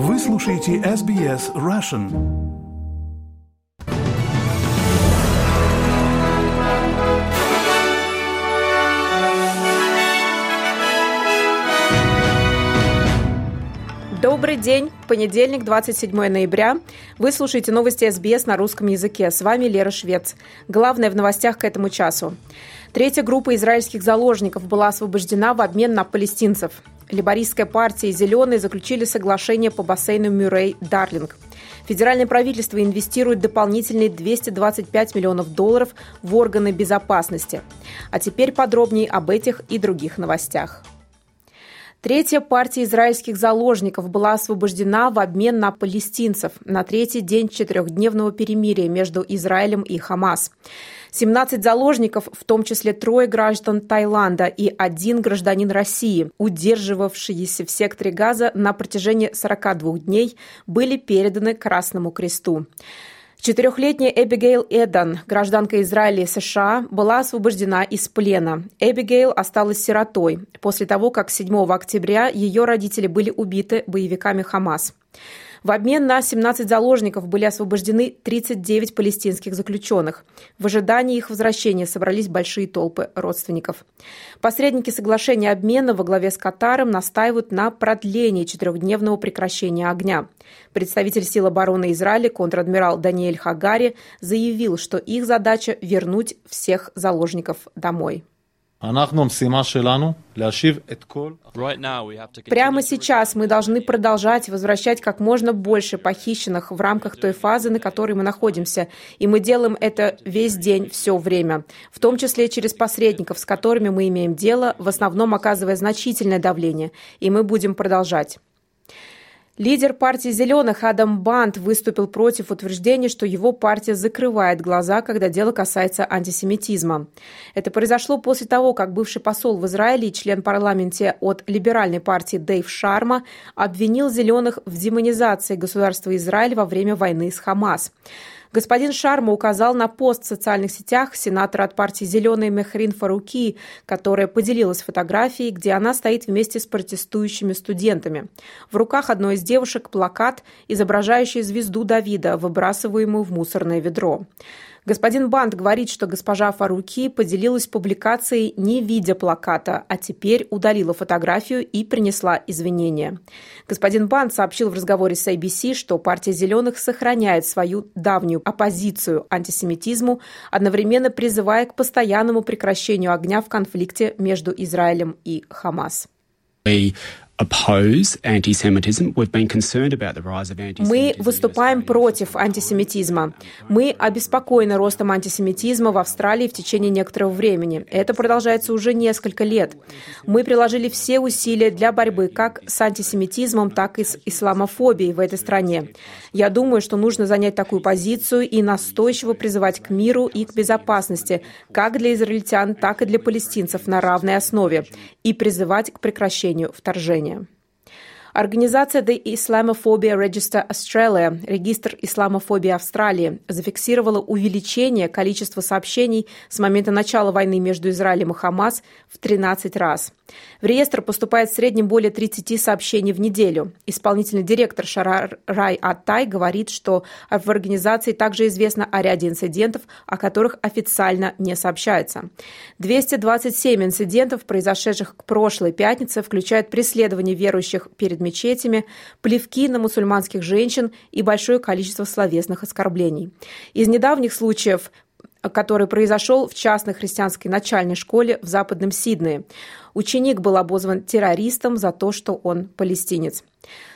Вы слушаете SBS Russian. Добрый день, понедельник, 27 ноября. Вы слушаете новости СБС на русском языке. С вами Лера Швец. Главное в новостях к этому часу. Третья группа израильских заложников была освобождена в обмен на палестинцев. Либористская партия и «Зеленые» заключили соглашение по бассейну Мюррей-Дарлинг. Федеральное правительство инвестирует дополнительные 225 миллионов долларов в органы безопасности. А теперь подробнее об этих и других новостях. Третья партия израильских заложников была освобождена в обмен на палестинцев на третий день четырехдневного перемирия между Израилем и Хамас. 17 заложников, в том числе трое граждан Таиланда и один гражданин России, удерживавшиеся в секторе Газа на протяжении 42 дней, были переданы Красному Кресту. Четырехлетняя Эбигейл Эдан, гражданка Израиля и США, была освобождена из плена. Эбигейл осталась сиротой после того, как 7 октября ее родители были убиты боевиками Хамас. В обмен на 17 заложников были освобождены 39 палестинских заключенных. В ожидании их возвращения собрались большие толпы родственников. Посредники соглашения обмена во главе с Катаром настаивают на продлении четырехдневного прекращения огня. Представитель сил обороны Израиля, контр-адмирал Даниэль Хагари, заявил, что их задача вернуть всех заложников домой. Прямо сейчас мы должны продолжать возвращать как можно больше похищенных в рамках той фазы, на которой мы находимся. И мы делаем это весь день, все время. В том числе через посредников, с которыми мы имеем дело, в основном оказывая значительное давление. И мы будем продолжать. Лидер партии «Зеленых» Адам Бант выступил против утверждения, что его партия закрывает глаза, когда дело касается антисемитизма. Это произошло после того, как бывший посол в Израиле и член парламента от либеральной партии Дэйв Шарма обвинил «Зеленых» в демонизации государства Израиль во время войны с Хамас. Господин Шарма указал на пост в социальных сетях сенатора от партии «Зеленые» Мехрин Фаруки, которая поделилась фотографией, где она стоит вместе с протестующими студентами. В руках одной из девушек плакат, изображающий звезду Давида, выбрасываемую в мусорное ведро. Господин Бант говорит, что госпожа Фаруки поделилась публикацией, не видя плаката, а теперь удалила фотографию и принесла извинения. Господин Бант сообщил в разговоре с ABC, что партия «Зеленых» сохраняет свою давнюю оппозицию антисемитизму, одновременно призывая к постоянному прекращению огня в конфликте между Израилем и Хамас. Мы выступаем против антисемитизма. Мы обеспокоены ростом антисемитизма в Австралии в течение некоторого времени. Это продолжается уже несколько лет. Мы приложили все усилия для борьбы как с антисемитизмом, так и с исламофобией в этой стране. Я думаю, что нужно занять такую позицию и настойчиво призывать к миру и к безопасности, как для израильтян, так и для палестинцев на равной основе, и призывать к прекращению вторжения. обучения. Организация The Islamophobia Register Australia, регистр исламофобии Австралии, зафиксировала увеличение количества сообщений с момента начала войны между Израилем и Хамас в 13 раз. В реестр поступает в среднем более 30 сообщений в неделю. Исполнительный директор Шарар Рай Аттай говорит, что в организации также известно о ряде инцидентов, о которых официально не сообщается. 227 инцидентов, произошедших к прошлой пятнице, включают преследование верующих перед мечетями, плевки на мусульманских женщин и большое количество словесных оскорблений. Из недавних случаев который произошел в частной христианской начальной школе в Западном Сиднее. Ученик был обозван террористом за то, что он палестинец.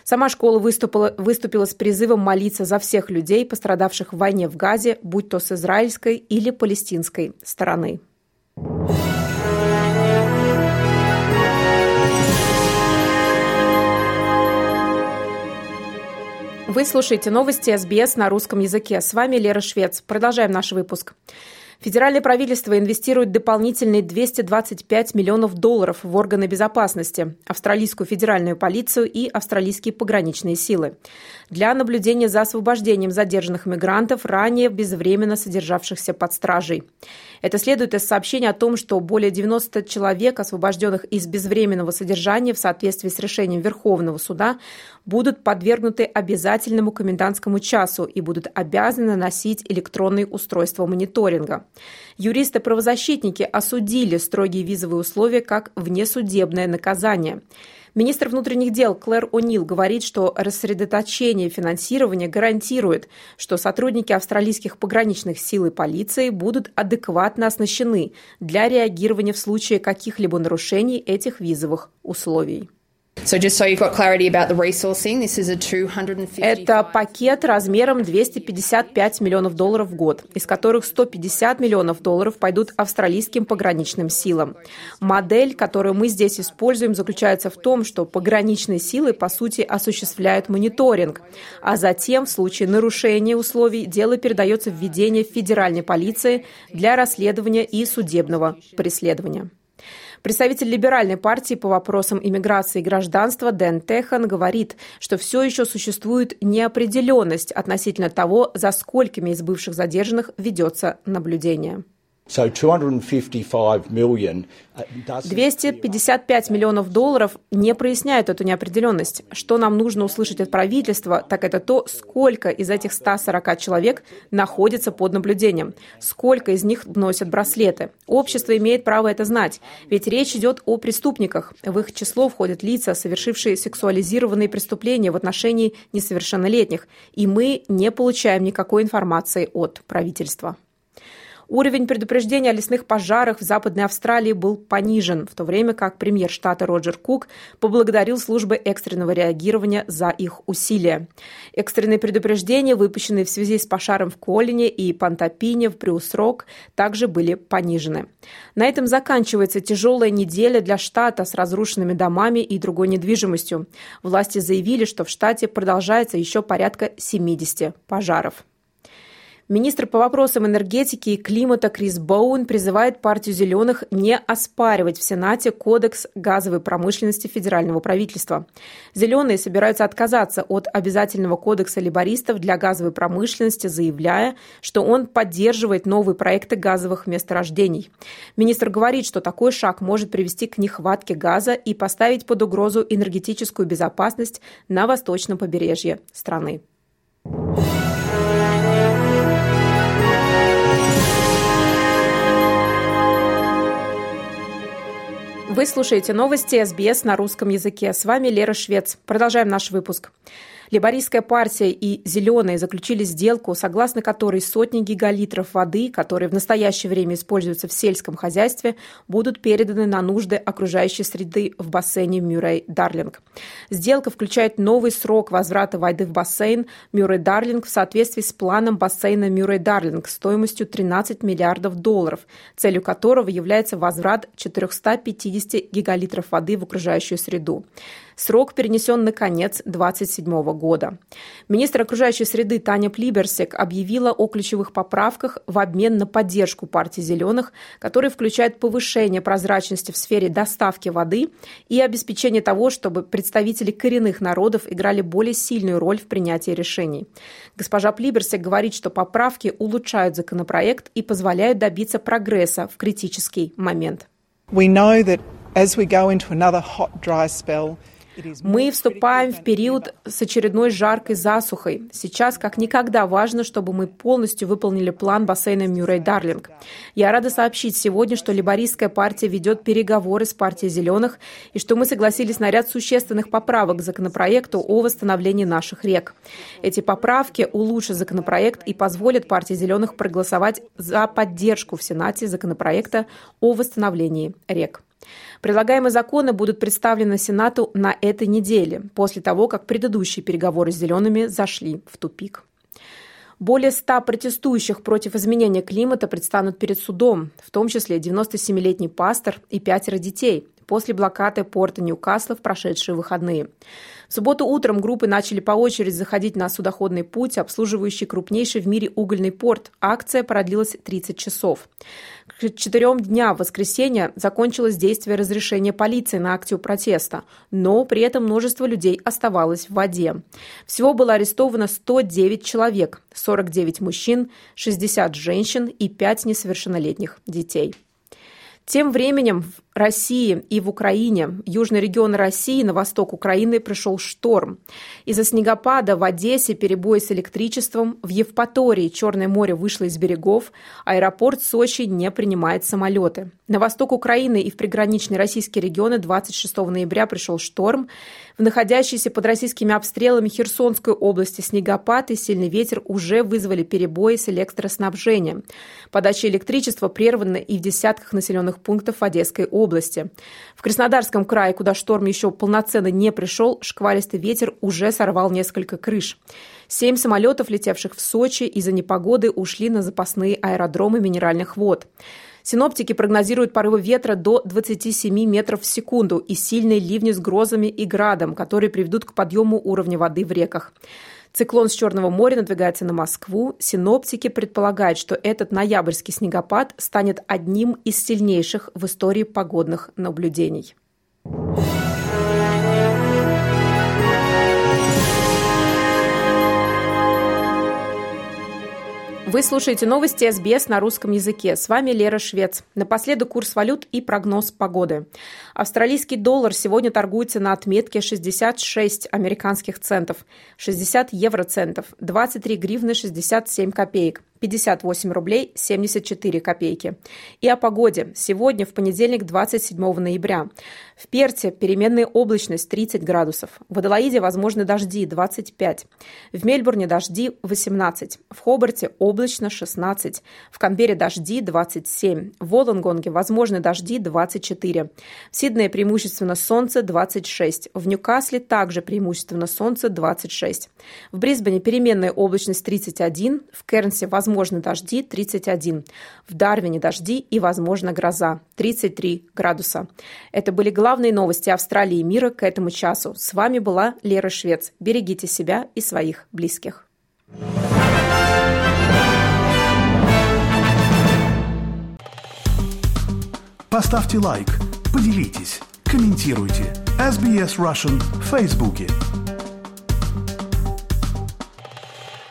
Сама школа выступила, выступила с призывом молиться за всех людей, пострадавших в войне в Газе, будь то с израильской или палестинской стороны. Вы слушаете новости СБС на русском языке. С вами Лера Швец. Продолжаем наш выпуск. Федеральное правительство инвестирует дополнительные 225 миллионов долларов в органы безопасности, австралийскую федеральную полицию и австралийские пограничные силы для наблюдения за освобождением задержанных мигрантов, ранее безвременно содержавшихся под стражей. Это следует из сообщения о том, что более 90 человек, освобожденных из безвременного содержания в соответствии с решением Верховного суда, будут подвергнуты обязательному комендантскому часу и будут обязаны носить электронные устройства мониторинга. Юристы-правозащитники осудили строгие визовые условия как внесудебное наказание. Министр внутренних дел Клэр О'Нил говорит, что рассредоточение финансирования гарантирует, что сотрудники австралийских пограничных сил и полиции будут адекватно оснащены для реагирования в случае каких-либо нарушений этих визовых условий. Это пакет размером 255 миллионов долларов в год, из которых 150 миллионов долларов пойдут австралийским пограничным силам. Модель, которую мы здесь используем, заключается в том, что пограничные силы, по сути, осуществляют мониторинг, а затем, в случае нарушения условий, дело передается в ведение федеральной полиции для расследования и судебного преследования. Представитель либеральной партии по вопросам иммиграции и гражданства Дэн Техан говорит, что все еще существует неопределенность относительно того, за сколькими из бывших задержанных ведется наблюдение. 255 миллионов долларов не проясняют эту неопределенность. Что нам нужно услышать от правительства, так это то, сколько из этих 140 человек находится под наблюдением, сколько из них носят браслеты. Общество имеет право это знать, ведь речь идет о преступниках. В их число входят лица, совершившие сексуализированные преступления в отношении несовершеннолетних, и мы не получаем никакой информации от правительства. Уровень предупреждения о лесных пожарах в Западной Австралии был понижен, в то время как премьер штата Роджер Кук поблагодарил службы экстренного реагирования за их усилия. Экстренные предупреждения, выпущенные в связи с пожаром в Колине и Пантапине в Брюс-Рок, также были понижены. На этом заканчивается тяжелая неделя для штата с разрушенными домами и другой недвижимостью. Власти заявили, что в штате продолжается еще порядка 70 пожаров. Министр по вопросам энергетики и климата Крис Боуэн призывает партию «Зеленых» не оспаривать в Сенате кодекс газовой промышленности федерального правительства. «Зеленые» собираются отказаться от обязательного кодекса либористов для газовой промышленности, заявляя, что он поддерживает новые проекты газовых месторождений. Министр говорит, что такой шаг может привести к нехватке газа и поставить под угрозу энергетическую безопасность на восточном побережье страны. Вы слушаете новости СБС на русском языке. С вами Лера Швец. Продолжаем наш выпуск. Либористская партия и «Зеленые» заключили сделку, согласно которой сотни гигалитров воды, которые в настоящее время используются в сельском хозяйстве, будут переданы на нужды окружающей среды в бассейне Мюррей-Дарлинг. Сделка включает новый срок возврата воды в бассейн Мюррей-Дарлинг в соответствии с планом бассейна Мюррей-Дарлинг стоимостью 13 миллиардов долларов, целью которого является возврат 450 гигалитров воды в окружающую среду. Срок перенесен на конец 2027 года. Министр окружающей среды Таня Плиберсек объявила о ключевых поправках в обмен на поддержку партии «Зеленых», которые включают повышение прозрачности в сфере доставки воды и обеспечение того, чтобы представители коренных народов играли более сильную роль в принятии решений. Госпожа Плиберсек говорит, что поправки улучшают законопроект и позволяют добиться прогресса в критический момент. We know that as we go into another hot, dry spell, мы вступаем в период с очередной жаркой засухой. Сейчас как никогда важно, чтобы мы полностью выполнили план бассейна Мюррей-Дарлинг. Я рада сообщить сегодня, что Либористская партия ведет переговоры с партией «Зеленых» и что мы согласились на ряд существенных поправок к законопроекту о восстановлении наших рек. Эти поправки улучшат законопроект и позволят партии «Зеленых» проголосовать за поддержку в Сенате законопроекта о восстановлении рек. Предлагаемые законы будут представлены Сенату на этой неделе, после того, как предыдущие переговоры с «зелеными» зашли в тупик. Более 100 протестующих против изменения климата предстанут перед судом, в том числе 97-летний пастор и пятеро детей, после блокады порта Ньюкасла в прошедшие выходные. В субботу утром группы начали по очереди заходить на судоходный путь, обслуживающий крупнейший в мире угольный порт. Акция продлилась 30 часов. К четырем дням в воскресенье закончилось действие разрешения полиции на акцию протеста, но при этом множество людей оставалось в воде. Всего было арестовано 109 человек, 49 мужчин, 60 женщин и 5 несовершеннолетних детей. Тем временем России и в Украине, южный регион России, на восток Украины пришел шторм. Из-за снегопада в Одессе перебои с электричеством, в Евпатории Черное море вышло из берегов, аэропорт Сочи не принимает самолеты. На восток Украины и в приграничные российские регионы 26 ноября пришел шторм. В находящейся под российскими обстрелами Херсонской области снегопад и сильный ветер уже вызвали перебои с электроснабжением. Подача электричества прервана и в десятках населенных пунктов Одесской области. В Краснодарском крае, куда шторм еще полноценно не пришел, шквалистый ветер уже сорвал несколько крыш. Семь самолетов, летевших в Сочи, из-за непогоды ушли на запасные аэродромы минеральных вод. Синоптики прогнозируют порывы ветра до 27 метров в секунду и сильные ливни с грозами и градом, которые приведут к подъему уровня воды в реках. Циклон с Черного моря надвигается на Москву. Синоптики предполагают, что этот ноябрьский снегопад станет одним из сильнейших в истории погодных наблюдений. Вы слушаете новости СБС на русском языке. С вами Лера Швец. Напоследок курс валют и прогноз погоды. Австралийский доллар сегодня торгуется на отметке 66 американских центов, 60 евроцентов, 23 гривны 67 копеек. 58 рублей 74 копейки. И о погоде. Сегодня, в понедельник, 27 ноября. В Перте переменная облачность 30 градусов. В Адалаиде возможны дожди 25. В Мельбурне дожди 18. В Хобарте облачно 16. В Канбере дожди 27. В Волонгонге возможны дожди 24. В Сиднее преимущественно солнце 26. В Ньюкасле также преимущественно солнце 26. В Брисбене переменная облачность 31. В Кернсе возможно возможны дожди 31. В Дарвине дожди и, возможно, гроза 33 градуса. Это были главные новости Австралии и мира к этому часу. С вами была Лера Швец. Берегите себя и своих близких. Поставьте лайк, поделитесь, комментируйте. SBS Russian в Фейсбуке.